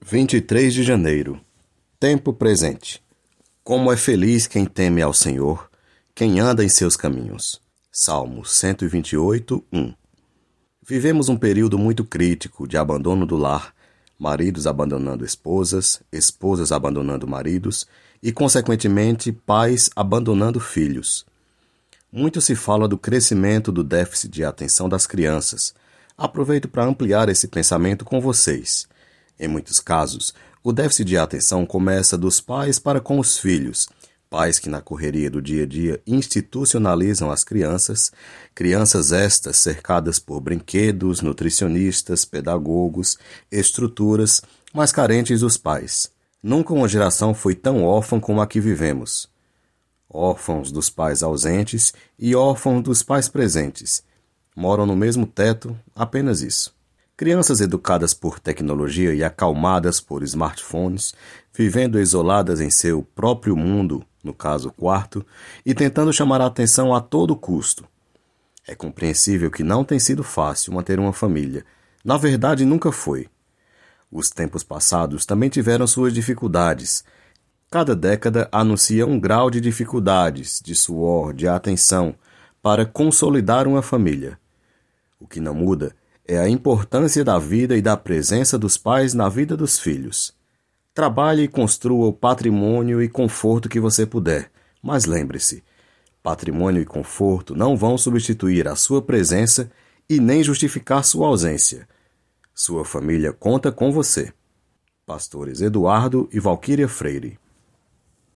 23 de janeiro. Tempo presente. Como é feliz quem teme ao Senhor, quem anda em seus caminhos. Salmo 128, 1. Vivemos um período muito crítico de abandono do lar, maridos abandonando esposas, esposas abandonando maridos e, consequentemente, pais abandonando filhos. Muito se fala do crescimento do déficit de atenção das crianças. Aproveito para ampliar esse pensamento com vocês. Em muitos casos, o déficit de atenção começa dos pais para com os filhos. Pais que, na correria do dia a dia, institucionalizam as crianças, crianças estas cercadas por brinquedos, nutricionistas, pedagogos, estruturas, mas carentes dos pais. Nunca uma geração foi tão órfã como a que vivemos. Órfãos dos pais ausentes e órfãos dos pais presentes. Moram no mesmo teto, apenas isso. Crianças educadas por tecnologia e acalmadas por smartphones, vivendo isoladas em seu próprio mundo, no caso quarto, e tentando chamar a atenção a todo custo. É compreensível que não tem sido fácil manter uma família. Na verdade, nunca foi. Os tempos passados também tiveram suas dificuldades. Cada década anuncia um grau de dificuldades, de suor, de atenção, para consolidar uma família. O que não muda é a importância da vida e da presença dos pais na vida dos filhos. Trabalhe e construa o patrimônio e conforto que você puder, mas lembre-se: patrimônio e conforto não vão substituir a sua presença e nem justificar sua ausência. Sua família conta com você. Pastores Eduardo e Valquíria Freire